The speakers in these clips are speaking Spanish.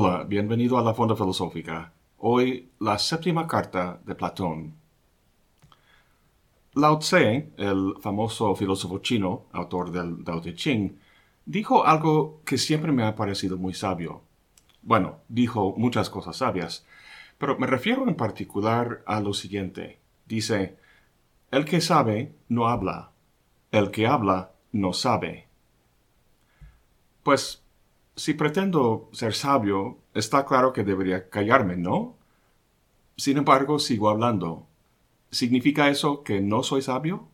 Hola, bienvenido a la Fonda Filosófica. Hoy la séptima carta de Platón. Lao Tse, el famoso filósofo chino, autor del Tao Te Ching, dijo algo que siempre me ha parecido muy sabio. Bueno, dijo muchas cosas sabias, pero me refiero en particular a lo siguiente. Dice, el que sabe no habla, el que habla no sabe. Pues si pretendo ser sabio, está claro que debería callarme, ¿no? Sin embargo, sigo hablando. ¿Significa eso que no soy sabio?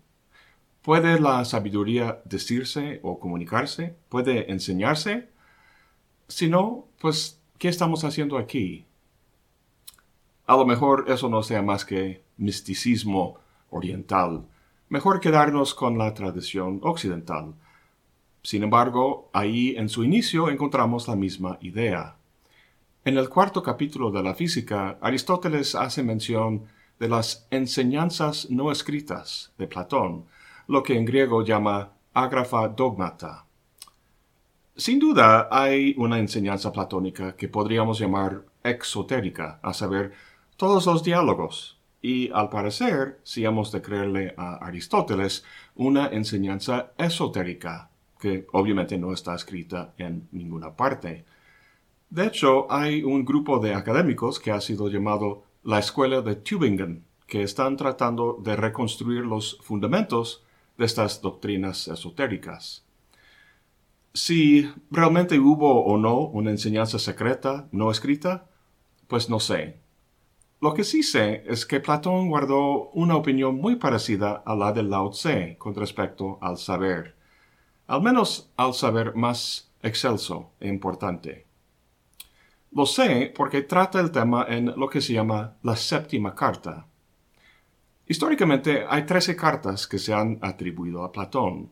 ¿Puede la sabiduría decirse o comunicarse? ¿Puede enseñarse? Si no, pues, ¿qué estamos haciendo aquí? A lo mejor eso no sea más que misticismo oriental. Mejor quedarnos con la tradición occidental sin embargo, ahí en su inicio encontramos la misma idea. En el cuarto capítulo de la física, Aristóteles hace mención de las enseñanzas no escritas de Platón, lo que en griego llama ágrafa dogmata. Sin duda hay una enseñanza platónica que podríamos llamar exotérica, a saber, todos los diálogos, y al parecer, si hemos de creerle a Aristóteles, una enseñanza esotérica, que obviamente no está escrita en ninguna parte. De hecho, hay un grupo de académicos que ha sido llamado la Escuela de Tübingen, que están tratando de reconstruir los fundamentos de estas doctrinas esotéricas. Si realmente hubo o no una enseñanza secreta no escrita, pues no sé. Lo que sí sé es que Platón guardó una opinión muy parecida a la de Lao Tse con respecto al saber al menos al saber más excelso e importante. Lo sé porque trata el tema en lo que se llama la séptima carta. Históricamente hay trece cartas que se han atribuido a Platón.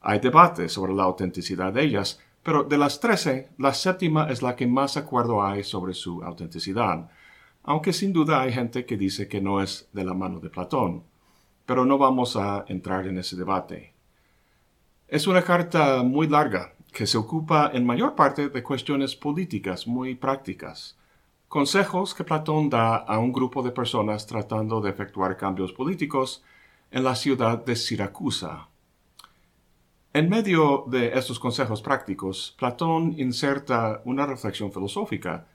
Hay debate sobre la autenticidad de ellas, pero de las trece, la séptima es la que más acuerdo hay sobre su autenticidad, aunque sin duda hay gente que dice que no es de la mano de Platón. Pero no vamos a entrar en ese debate. Es una carta muy larga que se ocupa en mayor parte de cuestiones políticas muy prácticas, consejos que Platón da a un grupo de personas tratando de efectuar cambios políticos en la ciudad de Siracusa. En medio de estos consejos prácticos, Platón inserta una reflexión filosófica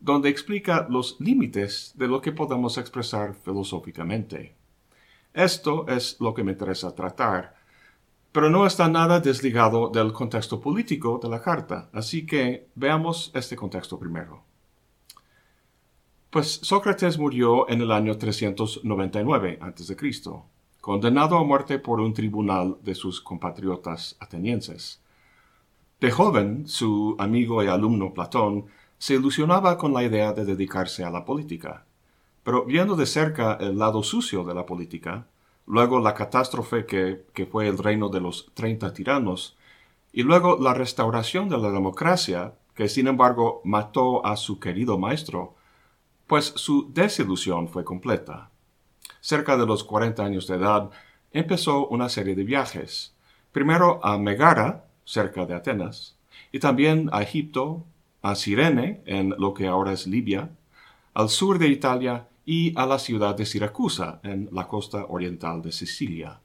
donde explica los límites de lo que podemos expresar filosóficamente. Esto es lo que me interesa tratar pero no está nada desligado del contexto político de la carta, así que veamos este contexto primero. Pues Sócrates murió en el año 399 a.C., condenado a muerte por un tribunal de sus compatriotas atenienses. De joven, su amigo y alumno Platón se ilusionaba con la idea de dedicarse a la política, pero viendo de cerca el lado sucio de la política, luego la catástrofe que, fue el reino de los treinta tiranos, y luego la restauración de la democracia, que sin embargo mató a su querido maestro, pues su desilusión fue completa. Cerca de los cuarenta años de edad, empezó una serie de viajes, primero a Megara, cerca de Atenas, y también a Egipto, a Sirene, en lo que ahora es Libia, al sur de Italia y a la ciudad de Siracusa, en la costa oriental de Sicilia.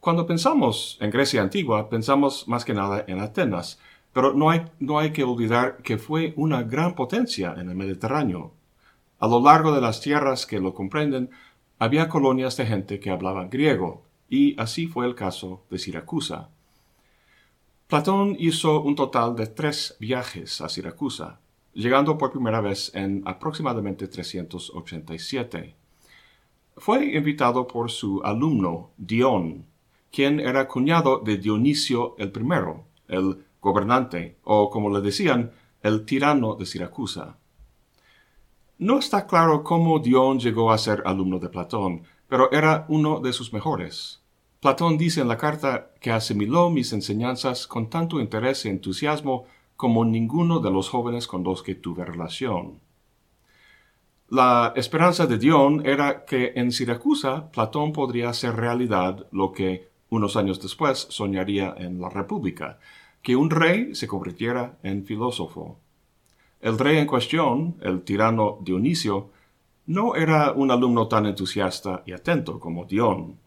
Cuando pensamos en Grecia antigua, pensamos más que nada en Atenas, pero no hay, no hay que olvidar que fue una gran potencia en el Mediterráneo. A lo largo de las tierras que lo comprenden, había colonias de gente que hablaban griego, y así fue el caso de Siracusa. Platón hizo un total de tres viajes a Siracusa, llegando por primera vez en aproximadamente 387. Fue invitado por su alumno Dion, quien era cuñado de Dionisio el I, el gobernante, o como le decían, el tirano de Siracusa. No está claro cómo Dion llegó a ser alumno de Platón, pero era uno de sus mejores. Platón dice en la carta que asimiló mis enseñanzas con tanto interés y entusiasmo como ninguno de los jóvenes con los que tuve relación. La esperanza de Dion era que en Siracusa Platón podría hacer realidad lo que unos años después soñaría en la República, que un rey se convirtiera en filósofo. El rey en cuestión, el tirano Dionisio, no era un alumno tan entusiasta y atento como Dion.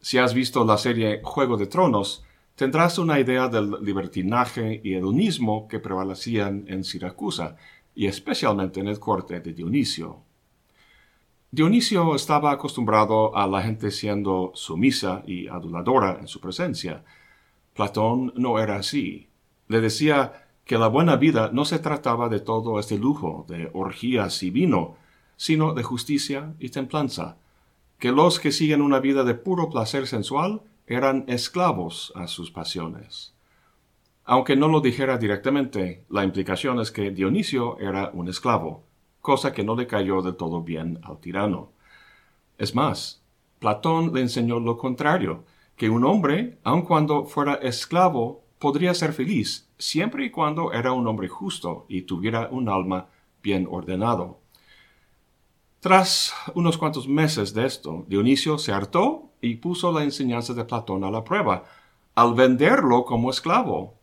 Si has visto la serie Juego de Tronos, tendrás una idea del libertinaje y hedonismo que prevalecían en Siracusa, y especialmente en el corte de Dionisio. Dionisio estaba acostumbrado a la gente siendo sumisa y aduladora en su presencia. Platón no era así. Le decía que la buena vida no se trataba de todo este lujo, de orgías y vino, sino de justicia y templanza, que los que siguen una vida de puro placer sensual eran esclavos a sus pasiones. Aunque no lo dijera directamente, la implicación es que Dionisio era un esclavo, cosa que no le cayó del todo bien al tirano. Es más, Platón le enseñó lo contrario, que un hombre, aun cuando fuera esclavo, podría ser feliz, siempre y cuando era un hombre justo y tuviera un alma bien ordenado. Tras unos cuantos meses de esto, Dionisio se hartó y puso la enseñanza de Platón a la prueba, al venderlo como esclavo.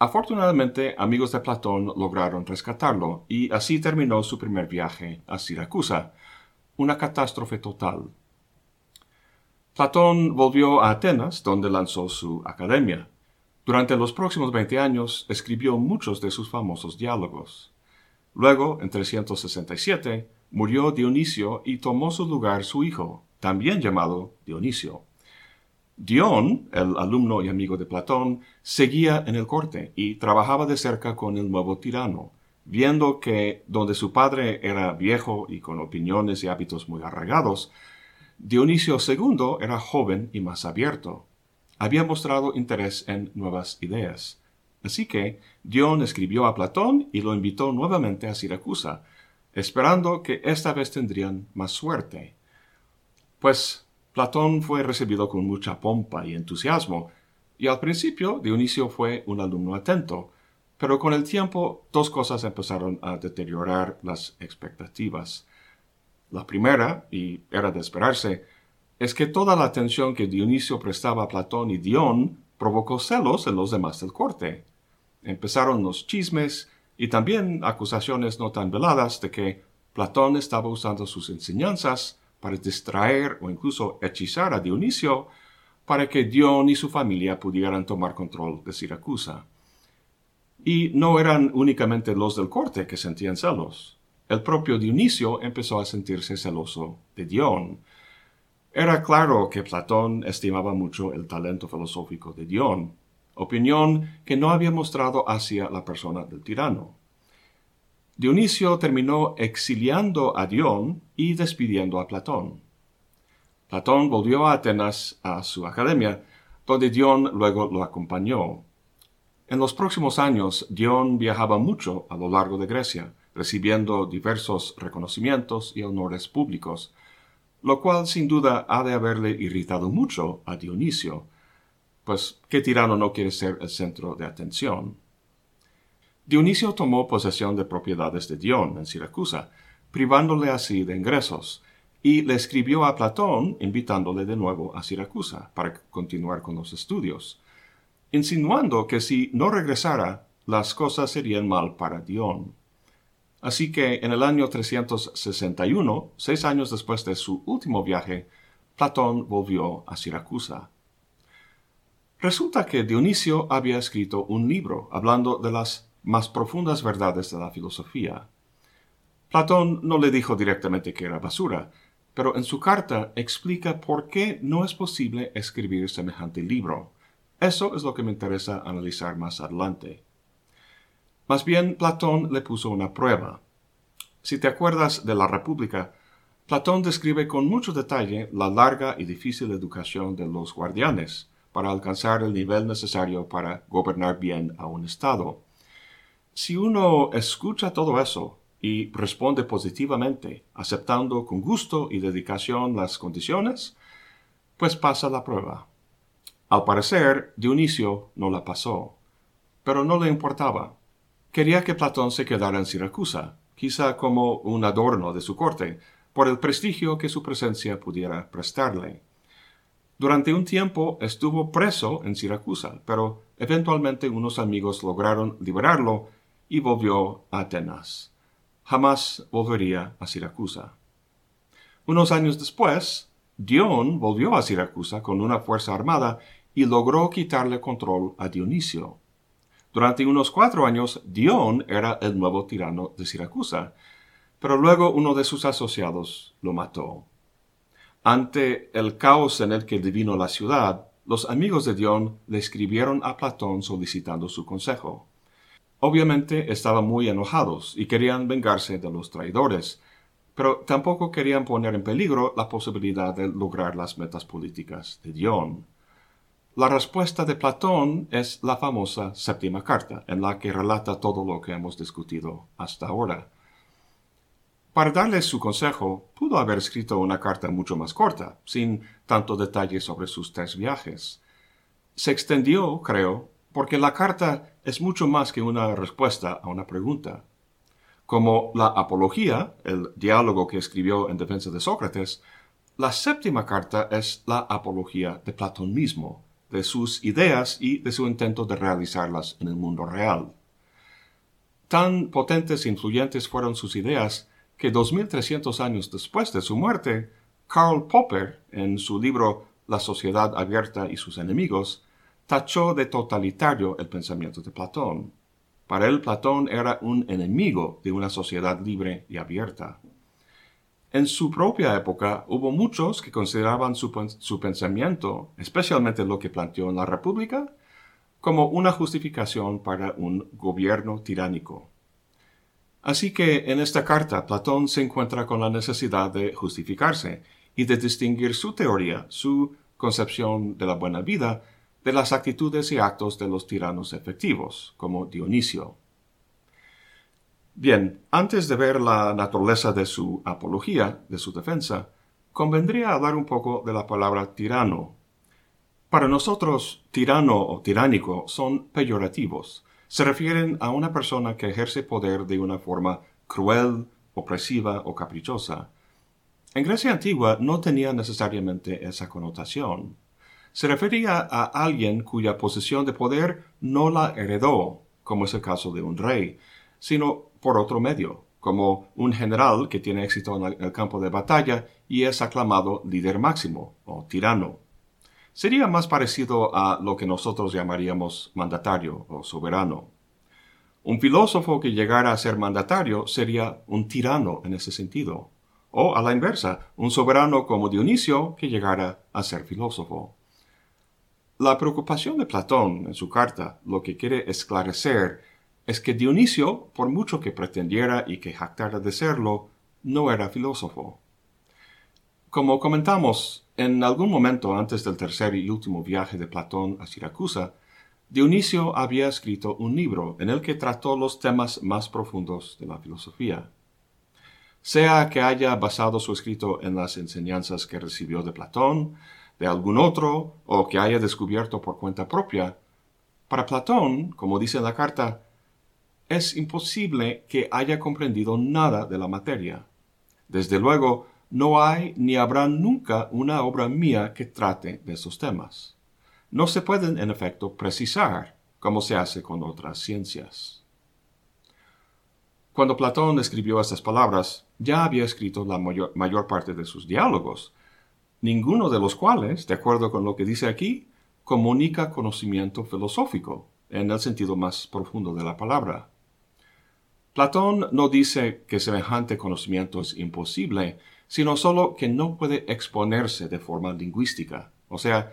Afortunadamente, amigos de Platón lograron rescatarlo, y así terminó su primer viaje a Siracusa, una catástrofe total. Platón volvió a Atenas, donde lanzó su academia. Durante los próximos veinte años escribió muchos de sus famosos diálogos. Luego, en 367, murió Dionisio y tomó su lugar su hijo, también llamado Dionisio. Dion, el alumno y amigo de Platón, seguía en el corte y trabajaba de cerca con el nuevo tirano, viendo que donde su padre era viejo y con opiniones y hábitos muy arraigados, Dionisio II era joven y más abierto. Había mostrado interés en nuevas ideas. Así que Dion escribió a Platón y lo invitó nuevamente a Siracusa, esperando que esta vez tendrían más suerte. Pues Platón fue recibido con mucha pompa y entusiasmo, y al principio Dionisio fue un alumno atento, pero con el tiempo dos cosas empezaron a deteriorar las expectativas. La primera, y era de esperarse, es que toda la atención que Dionisio prestaba a Platón y Dion provocó celos en los demás del corte. Empezaron los chismes y también acusaciones no tan veladas de que Platón estaba usando sus enseñanzas para distraer o incluso hechizar a Dionisio para que Dion y su familia pudieran tomar control de Siracusa. Y no eran únicamente los del corte que sentían celos. El propio Dionisio empezó a sentirse celoso de Dion. Era claro que Platón estimaba mucho el talento filosófico de Dion, opinión que no había mostrado hacia la persona del tirano. Dionisio terminó exiliando a Dion y despidiendo a Platón. Platón volvió a Atenas a su academia, donde Dion luego lo acompañó. En los próximos años, Dion viajaba mucho a lo largo de Grecia, recibiendo diversos reconocimientos y honores públicos, lo cual sin duda ha de haberle irritado mucho a Dionisio, pues ¿qué tirano no quiere ser el centro de atención? Dionisio tomó posesión de propiedades de Dion en Siracusa, privándole así de ingresos, y le escribió a Platón invitándole de nuevo a Siracusa para continuar con los estudios, insinuando que si no regresara, las cosas serían mal para Dion. Así que en el año 361, seis años después de su último viaje, Platón volvió a Siracusa. Resulta que Dionisio había escrito un libro hablando de las más profundas verdades de la filosofía. Platón no le dijo directamente que era basura, pero en su carta explica por qué no es posible escribir semejante libro. Eso es lo que me interesa analizar más adelante. Más bien, Platón le puso una prueba. Si te acuerdas de la República, Platón describe con mucho detalle la larga y difícil educación de los guardianes para alcanzar el nivel necesario para gobernar bien a un Estado. Si uno escucha todo eso y responde positivamente, aceptando con gusto y dedicación las condiciones, pues pasa la prueba. Al parecer, Dionisio no la pasó, pero no le importaba. Quería que Platón se quedara en Siracusa, quizá como un adorno de su corte, por el prestigio que su presencia pudiera prestarle. Durante un tiempo estuvo preso en Siracusa, pero eventualmente unos amigos lograron liberarlo y volvió a Atenas. Jamás volvería a Siracusa. Unos años después, Dion volvió a Siracusa con una fuerza armada y logró quitarle control a Dionisio. Durante unos cuatro años, Dion era el nuevo tirano de Siracusa, pero luego uno de sus asociados lo mató. Ante el caos en el que divino la ciudad, los amigos de Dion le escribieron a Platón solicitando su consejo. Obviamente estaban muy enojados y querían vengarse de los traidores, pero tampoco querían poner en peligro la posibilidad de lograr las metas políticas de Dion. La respuesta de Platón es la famosa séptima carta, en la que relata todo lo que hemos discutido hasta ahora. Para darles su consejo, pudo haber escrito una carta mucho más corta, sin tanto detalle sobre sus tres viajes. Se extendió, creo, porque la carta es mucho más que una respuesta a una pregunta. Como la Apología, el diálogo que escribió en defensa de Sócrates, la séptima carta es la apología de Platón mismo, de sus ideas y de su intento de realizarlas en el mundo real. Tan potentes e influyentes fueron sus ideas que 2300 años después de su muerte, Karl Popper, en su libro La sociedad abierta y sus enemigos, tachó de totalitario el pensamiento de Platón. Para él Platón era un enemigo de una sociedad libre y abierta. En su propia época hubo muchos que consideraban su, pensamiento, especialmente lo que planteó en la República, como una justificación para un gobierno tiránico. Así que en esta carta Platón se encuentra con la necesidad de justificarse y de distinguir su teoría, su concepción de la buena vida, de las actitudes y actos de los tiranos efectivos, como Dionisio. Bien, antes de ver la naturaleza de su apología, de su defensa, convendría hablar un poco de la palabra tirano. Para nosotros, tirano o tiránico son peyorativos. Se refieren a una persona que ejerce poder de una forma cruel, opresiva o caprichosa. En Grecia antigua no tenía necesariamente esa connotación. Se refería a alguien cuya posesión de poder no la heredó, como es el caso de un rey, sino por otro medio, como un general que tiene éxito en el campo de batalla y es aclamado líder máximo o tirano. Sería más parecido a lo que nosotros llamaríamos mandatario o soberano. Un filósofo que llegara a ser mandatario sería un tirano en ese sentido, o a la inversa, un soberano como Dionisio que llegara a ser filósofo. La preocupación de Platón en su carta lo que quiere esclarecer es que Dionisio, por mucho que pretendiera y que jactara de serlo, no era filósofo. Como comentamos, en algún momento antes del tercer y último viaje de Platón a Siracusa, Dionisio había escrito un libro en el que trató los temas más profundos de la filosofía. Sea que haya basado su escrito en las enseñanzas que recibió de Platón, de algún otro, o que haya descubierto por cuenta propia, para Platón, como dice la carta, es imposible que haya comprendido nada de la materia. Desde luego, no hay ni habrá nunca una obra mía que trate de esos temas. No se pueden, en efecto, precisar como se hace con otras ciencias. Cuando Platón escribió estas palabras, ya había escrito la mayor, mayor parte de sus diálogos, ninguno de los cuales, de acuerdo con lo que dice aquí, comunica conocimiento filosófico, en el sentido más profundo de la palabra. Platón no dice que semejante conocimiento es imposible, sino solo que no puede exponerse de forma lingüística, o sea,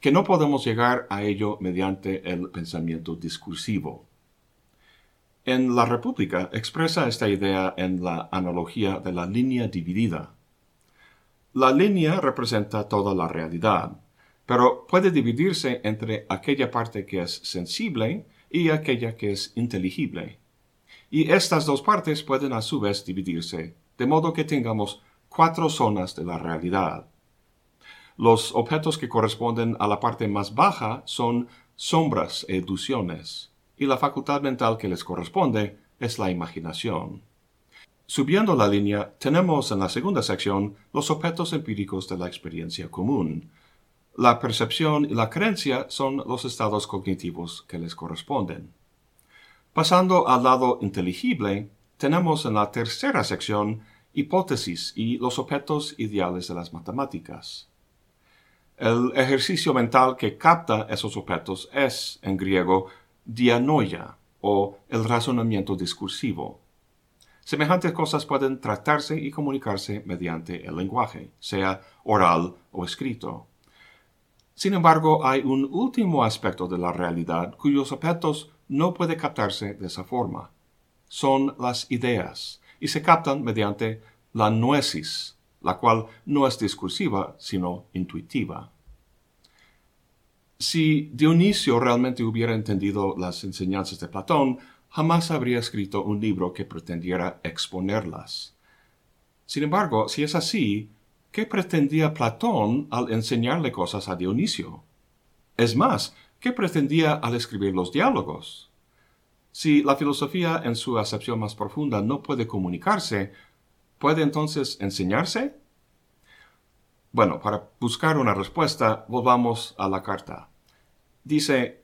que no podemos llegar a ello mediante el pensamiento discursivo. En la República expresa esta idea en la analogía de la línea dividida. La línea representa toda la realidad, pero puede dividirse entre aquella parte que es sensible y aquella que es inteligible y estas dos partes pueden a su vez dividirse, de modo que tengamos cuatro zonas de la realidad. Los objetos que corresponden a la parte más baja son sombras e ilusiones, y la facultad mental que les corresponde es la imaginación. Subiendo la línea, tenemos en la segunda sección los objetos empíricos de la experiencia común. La percepción y la creencia son los estados cognitivos que les corresponden. Pasando al lado inteligible, tenemos en la tercera sección hipótesis y los objetos ideales de las matemáticas. El ejercicio mental que capta esos objetos es, en griego, dianoia o el razonamiento discursivo. Semejantes cosas pueden tratarse y comunicarse mediante el lenguaje, sea oral o escrito. Sin embargo, hay un último aspecto de la realidad cuyos objetos no puede captarse de esa forma. Son las ideas, y se captan mediante la noesis, la cual no es discursiva, sino intuitiva. Si Dionisio realmente hubiera entendido las enseñanzas de Platón, jamás habría escrito un libro que pretendiera exponerlas. Sin embargo, si es así, ¿qué pretendía Platón al enseñarle cosas a Dionisio? Es más, ¿qué pretendía al escribir los diálogos? Si la filosofía en su acepción más profunda no puede comunicarse, ¿puede entonces enseñarse? Bueno, para buscar una respuesta, volvamos a la carta. Dice,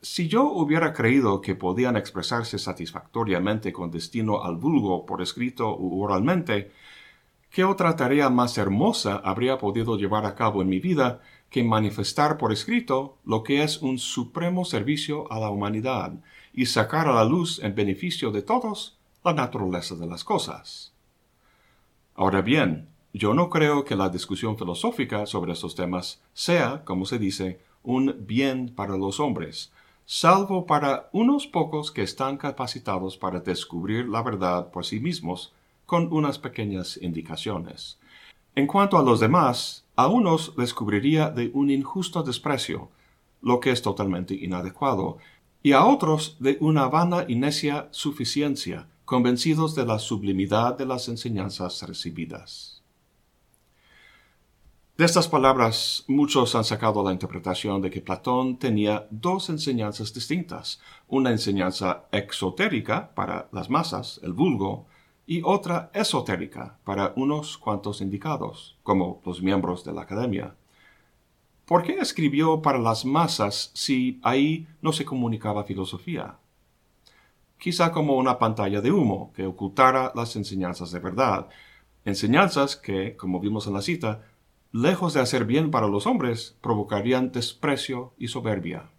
si yo hubiera creído que podían expresarse satisfactoriamente con destino al vulgo por escrito u oralmente, ¿qué otra tarea más hermosa habría podido llevar a cabo en mi vida que manifestar por escrito lo que es un supremo servicio a la humanidad y sacar a la luz en beneficio de todos la naturaleza de las cosas? Ahora bien, yo no creo que la discusión filosófica sobre estos temas sea, como se dice, un bien para los hombres, salvo para unos pocos que están capacitados para descubrir la verdad por sí mismos, con unas pequeñas indicaciones. En cuanto a los demás, a unos les cubriría de un injusto desprecio, lo que es totalmente inadecuado, y a otros de una vana y necia suficiencia, convencidos de la sublimidad de las enseñanzas recibidas. De estas palabras muchos han sacado la interpretación de que Platón tenía dos enseñanzas distintas, una enseñanza exotérica para las masas, el vulgo, y otra esotérica para unos cuantos indicados, como los miembros de la academia. ¿Por qué escribió para las masas si ahí no se comunicaba filosofía? Quizá como una pantalla de humo que ocultara las enseñanzas de verdad, enseñanzas que, como vimos en la cita, lejos de hacer bien para los hombres, provocarían desprecio y soberbia.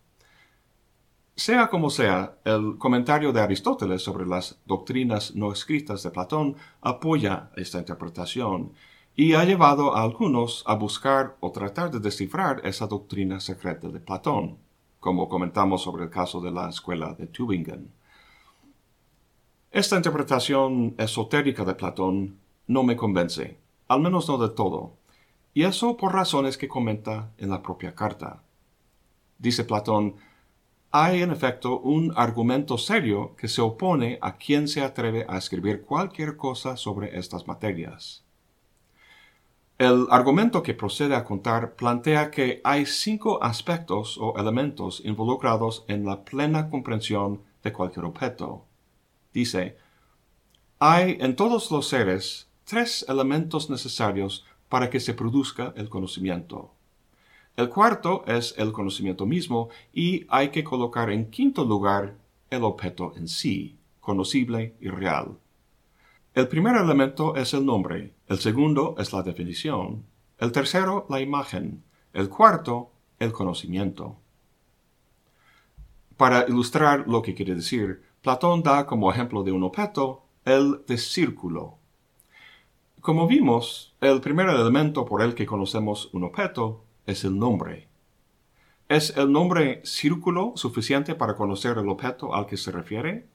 Sea como sea, el comentario de Aristóteles sobre las doctrinas no escritas de Platón apoya esta interpretación y ha llevado a algunos a buscar o tratar de descifrar esa doctrina secreta de Platón, como comentamos sobre el caso de la escuela de Tübingen. Esta interpretación esotérica de Platón no me convence, al menos no de todo, y eso por razones que comenta en la propia carta. Dice Platón, hay en efecto un argumento serio que se opone a quien se atreve a escribir cualquier cosa sobre estas materias. El argumento que procede a contar plantea que hay cinco aspectos o elementos involucrados en la plena comprensión de cualquier objeto. Dice, hay en todos los seres tres elementos necesarios para que se produzca el conocimiento. El cuarto es el conocimiento mismo y hay que colocar en quinto lugar el objeto en sí, conocible y real. El primer elemento es el nombre, el segundo es la definición, el tercero la imagen, el cuarto el conocimiento. Para ilustrar lo que quiere decir, Platón da como ejemplo de un objeto el de círculo, como vimos, el primer elemento por el que conocemos un objeto es el nombre. ¿Es el nombre círculo suficiente para conocer el objeto al que se refiere?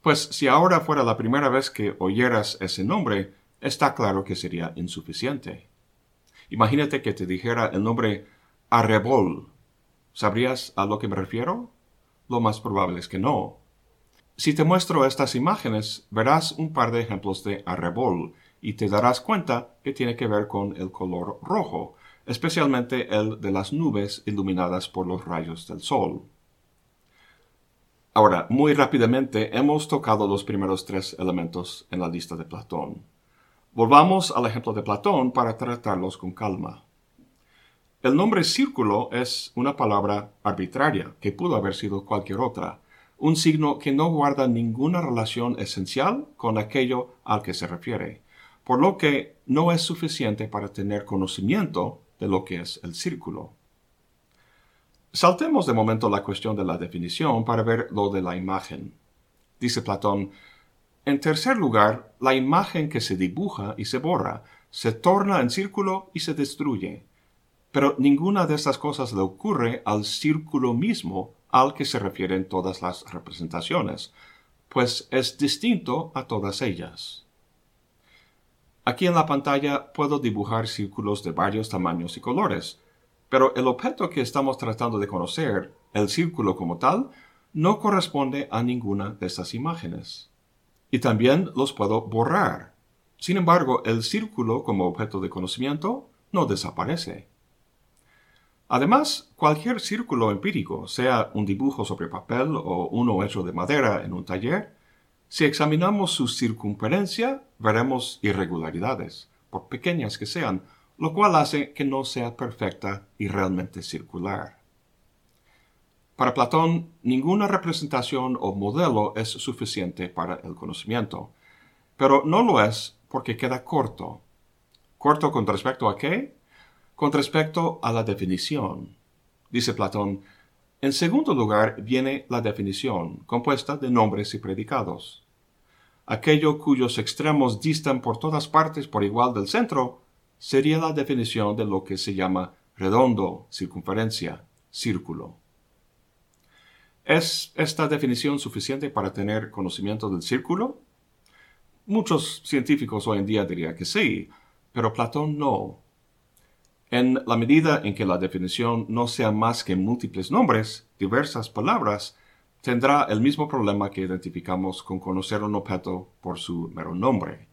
Pues si ahora fuera la primera vez que oyeras ese nombre, está claro que sería insuficiente. Imagínate que te dijera el nombre arrebol. ¿Sabrías a lo que me refiero? Lo más probable es que no. Si te muestro estas imágenes, verás un par de ejemplos de arrebol y te darás cuenta que tiene que ver con el color rojo, especialmente el de las nubes iluminadas por los rayos del sol. Ahora, muy rápidamente hemos tocado los primeros tres elementos en la lista de Platón. Volvamos al ejemplo de Platón para tratarlos con calma. El nombre círculo es una palabra arbitraria que pudo haber sido cualquier otra, un signo que no guarda ninguna relación esencial con aquello al que se refiere, por lo que no es suficiente para tener conocimiento de lo que es el círculo. Saltemos de momento la cuestión de la definición para ver lo de la imagen. Dice Platón, en tercer lugar, la imagen que se dibuja y se borra, se torna en círculo y se destruye. Pero ninguna de estas cosas le ocurre al círculo mismo al que se refieren todas las representaciones, pues es distinto a todas ellas. Aquí en la pantalla puedo dibujar círculos de varios tamaños y colores, pero el objeto que estamos tratando de conocer, el círculo como tal, no corresponde a ninguna de estas imágenes. Y también los puedo borrar. Sin embargo, el círculo como objeto de conocimiento no desaparece. Además, cualquier círculo empírico, sea un dibujo sobre papel o uno hecho de madera en un taller, si examinamos su circunferencia, veremos irregularidades, por pequeñas que sean, lo cual hace que no sea perfecta y realmente circular. Para Platón, ninguna representación o modelo es suficiente para el conocimiento, pero no lo es porque queda corto. ¿Corto con respecto a qué? Con respecto a la definición. Dice Platón, en segundo lugar viene la definición, compuesta de nombres y predicados. Aquello cuyos extremos distan por todas partes por igual del centro, sería la definición de lo que se llama redondo, circunferencia, círculo. ¿Es esta definición suficiente para tener conocimiento del círculo? Muchos científicos hoy en día dirían que sí, pero Platón no. En la medida en que la definición no sea más que múltiples nombres, diversas palabras, tendrá el mismo problema que identificamos con conocer un objeto por su mero nombre.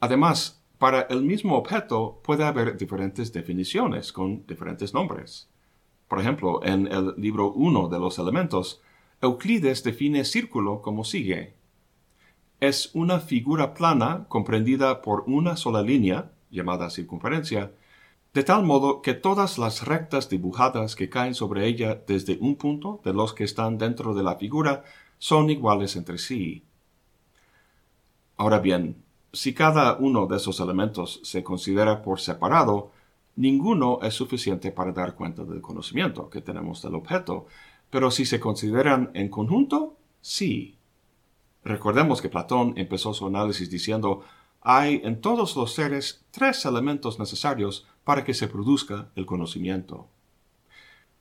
Además, para el mismo objeto puede haber diferentes definiciones con diferentes nombres. Por ejemplo, en el libro 1 de los elementos, Euclides define círculo como sigue. Es una figura plana comprendida por una sola línea, llamada circunferencia, de tal modo que todas las rectas dibujadas que caen sobre ella desde un punto de los que están dentro de la figura son iguales entre sí. Ahora bien, si cada uno de esos elementos se considera por separado, ninguno es suficiente para dar cuenta del conocimiento que tenemos del objeto, pero si se consideran en conjunto, sí. Recordemos que Platón empezó su análisis diciendo hay en todos los seres tres elementos necesarios para que se produzca el conocimiento.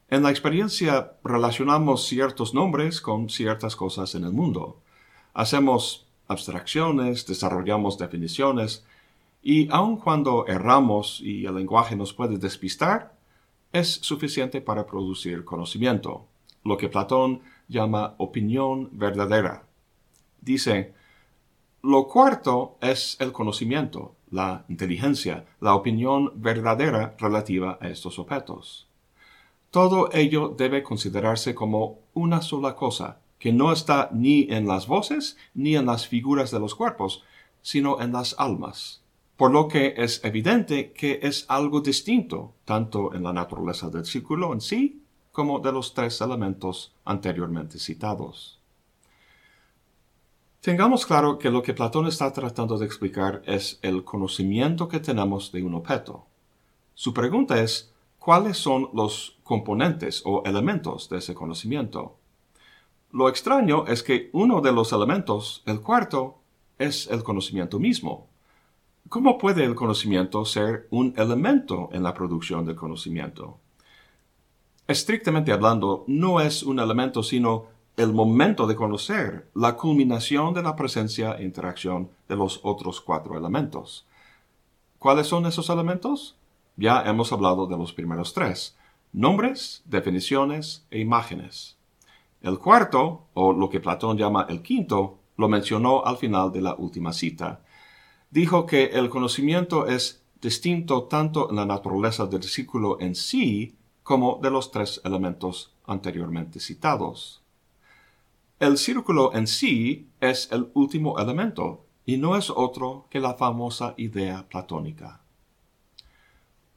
En la experiencia relacionamos ciertos nombres con ciertas cosas en el mundo. Hacemos abstracciones, desarrollamos definiciones, y aun cuando erramos y el lenguaje nos puede despistar, es suficiente para producir conocimiento, lo que Platón llama opinión verdadera. Dice, lo cuarto es el conocimiento, la inteligencia, la opinión verdadera relativa a estos objetos. Todo ello debe considerarse como una sola cosa, que no está ni en las voces ni en las figuras de los cuerpos, sino en las almas. Por lo que es evidente que es algo distinto, tanto en la naturaleza del círculo en sí, como de los tres elementos anteriormente citados. Tengamos claro que lo que Platón está tratando de explicar es el conocimiento que tenemos de un objeto. Su pregunta es, ¿cuáles son los componentes o elementos de ese conocimiento? Lo extraño es que uno de los elementos, el cuarto, es el conocimiento mismo. ¿Cómo puede el conocimiento ser un elemento en la producción del conocimiento? Estrictamente hablando, no es un elemento sino el momento de conocer, la culminación de la presencia e interacción de los otros cuatro elementos. ¿Cuáles son esos elementos? Ya hemos hablado de los primeros tres, nombres, definiciones e imágenes. El cuarto, o lo que Platón llama el quinto, lo mencionó al final de la última cita. Dijo que el conocimiento es distinto tanto en la naturaleza del círculo en sí como de los tres elementos anteriormente citados. El círculo en sí es el último elemento y no es otro que la famosa idea platónica.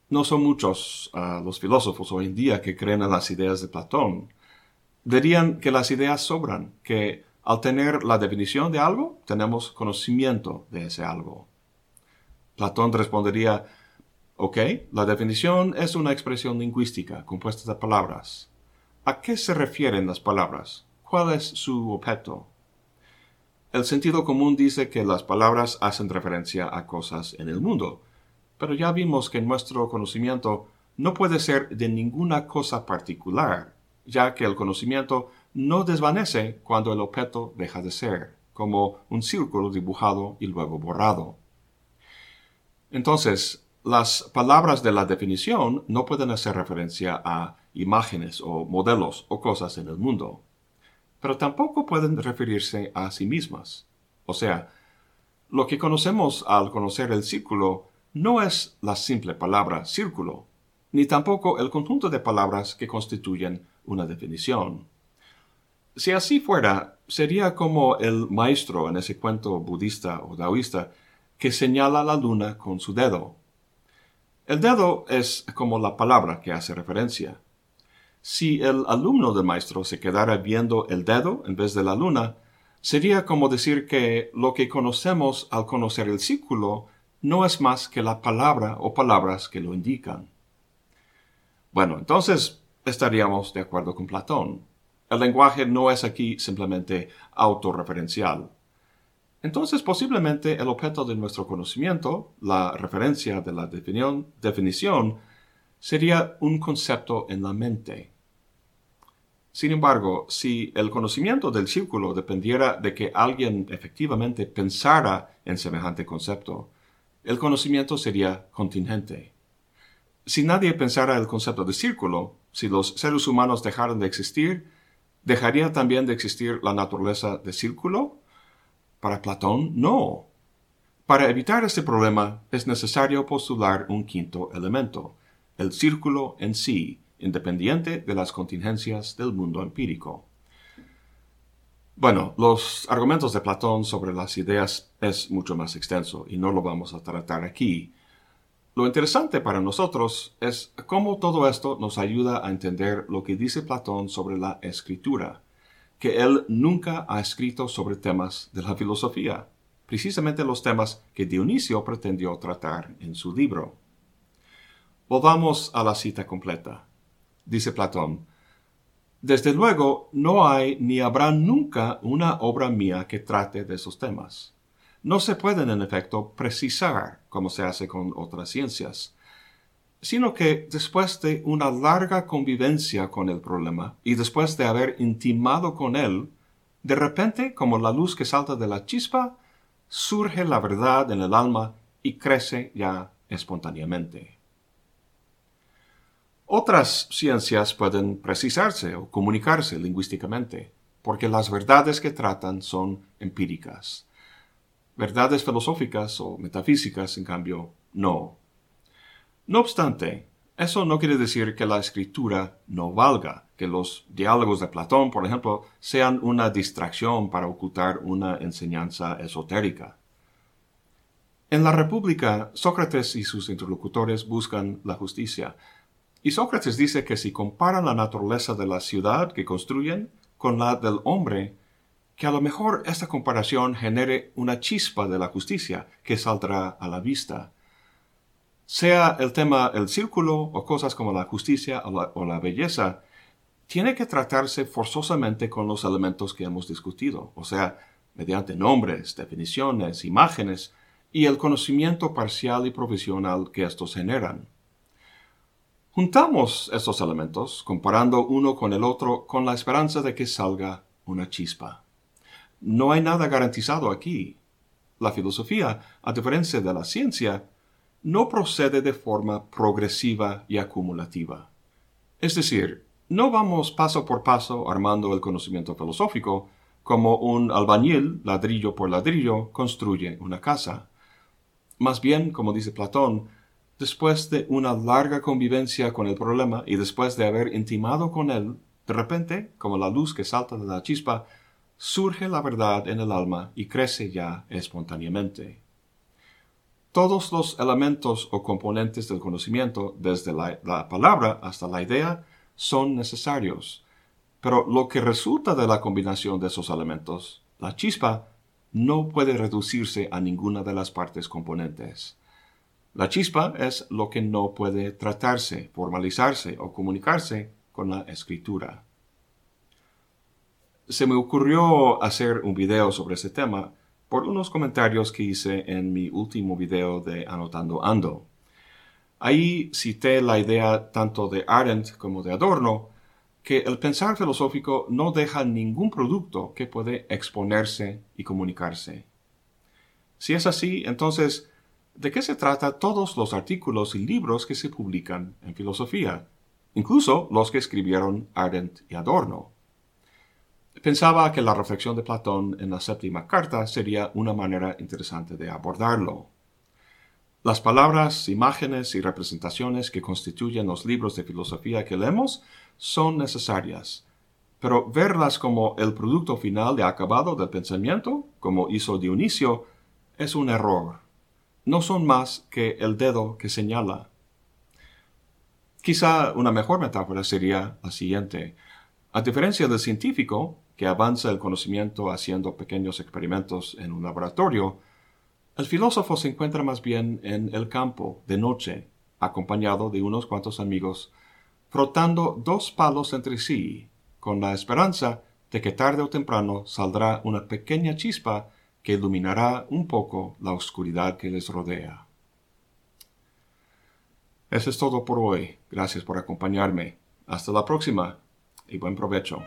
No son muchos ah, los filósofos hoy en día que creen en las ideas de Platón. Dirían que las ideas sobran, que al tener la definición de algo, tenemos conocimiento de ese algo. Platón respondería, ok, la definición es una expresión lingüística compuesta de palabras. ¿A qué se refieren las palabras? ¿Cuál es su objeto? El sentido común dice que las palabras hacen referencia a cosas en el mundo, pero ya vimos que nuestro conocimiento no puede ser de ninguna cosa particular, ya que el conocimiento no desvanece cuando el objeto deja de ser, como un círculo dibujado y luego borrado. Entonces, las palabras de la definición no pueden hacer referencia a imágenes o modelos o cosas en el mundo, pero tampoco pueden referirse a sí mismas. O sea, lo que conocemos al conocer el círculo no es la simple palabra círculo, ni tampoco el conjunto de palabras que constituyen una definición. Si así fuera, sería como el maestro en ese cuento budista o taoísta que señala la luna con su dedo. El dedo es como la palabra que hace referencia. Si el alumno del maestro se quedara viendo el dedo en vez de la luna, sería como decir que lo que conocemos al conocer el círculo no es más que la palabra o palabras que lo indican. Bueno, entonces estaríamos de acuerdo con Platón. El lenguaje no es aquí simplemente autorreferencial. Entonces posiblemente el objeto de nuestro conocimiento, la referencia de la definición, definición sería un concepto en la mente. Sin embargo, si el conocimiento del círculo dependiera de que alguien efectivamente pensara en semejante concepto, el conocimiento sería contingente. Si nadie pensara el concepto de círculo, si los seres humanos dejaran de existir, ¿dejaría también de existir la naturaleza de círculo? Para Platón, no. Para evitar este problema es necesario postular un quinto elemento, el círculo en sí, independiente de las contingencias del mundo empírico. Bueno, los argumentos de Platón sobre las ideas es mucho más extenso y no lo vamos a tratar aquí. Lo interesante para nosotros es cómo todo esto nos ayuda a entender lo que dice Platón sobre la escritura que él nunca ha escrito sobre temas de la filosofía, precisamente los temas que Dionisio pretendió tratar en su libro. Volvamos a la cita completa. Dice Platón, Desde luego no hay ni habrá nunca una obra mía que trate de esos temas. No se pueden, en efecto, precisar como se hace con otras ciencias sino que después de una larga convivencia con el problema y después de haber intimado con él, de repente, como la luz que salta de la chispa, surge la verdad en el alma y crece ya espontáneamente. Otras ciencias pueden precisarse o comunicarse lingüísticamente, porque las verdades que tratan son empíricas. Verdades filosóficas o metafísicas, en cambio, no. No obstante, eso no quiere decir que la escritura no valga, que los diálogos de Platón, por ejemplo, sean una distracción para ocultar una enseñanza esotérica. En la República, Sócrates y sus interlocutores buscan la justicia, y Sócrates dice que si comparan la naturaleza de la ciudad que construyen con la del hombre, que a lo mejor esta comparación genere una chispa de la justicia que saldrá a la vista sea el tema el círculo o cosas como la justicia o la, belleza, tiene que tratarse forzosamente con los elementos que hemos discutido, o sea, mediante nombres, definiciones, imágenes y el conocimiento parcial y provisional que estos generan. Juntamos estos elementos, comparando uno con el otro, con la esperanza de que salga una chispa. No hay nada garantizado aquí. La filosofía, a diferencia de la ciencia, no procede de forma progresiva y acumulativa. Es decir, no vamos paso por paso armando el conocimiento filosófico como un albañil, ladrillo por ladrillo, construye una casa. Más bien, como dice Platón, después de una larga convivencia con el problema y después de haber intimado con él, de repente, como la luz que salta de la chispa, surge la verdad en el alma y crece ya espontáneamente. Todos los elementos o componentes del conocimiento, desde la, palabra hasta la idea, son necesarios, Pero lo que resulta de la combinación de esos elementos, la chispa, no puede reducirse a ninguna de las partes componentes. La chispa es lo que no puede tratarse, formalizarse o comunicarse con la escritura. Se me ocurrió hacer un video sobre este tema por unos comentarios que hice en mi último video de Anotando Ando. Ahí cité la idea tanto de Arendt como de Adorno, que el pensar filosófico no deja ningún producto que puede exponerse y comunicarse. Si es así, entonces, ¿de qué se trata todos los artículos y libros que se publican en filosofía, incluso los que escribieron Arendt y Adorno? Pensaba que la reflexión de Platón en la séptima carta sería una manera interesante de abordarlo. Las palabras, imágenes y representaciones que constituyen los libros de filosofía que leemos son necesarias, pero verlas como el producto final de acabado del pensamiento, como hizo Dionisio, es un error. No son más que el dedo que señala. Quizá una mejor metáfora sería la siguiente. A diferencia del científico, que avanza el conocimiento haciendo pequeños experimentos en un laboratorio, el filósofo se encuentra más bien en el campo, de noche, acompañado de unos cuantos amigos, frotando dos palos entre sí, con la esperanza de que tarde o temprano saldrá una pequeña chispa que iluminará un poco la oscuridad que les rodea. Eso es todo por hoy. Gracias por acompañarme. Hasta la próxima y buen provecho.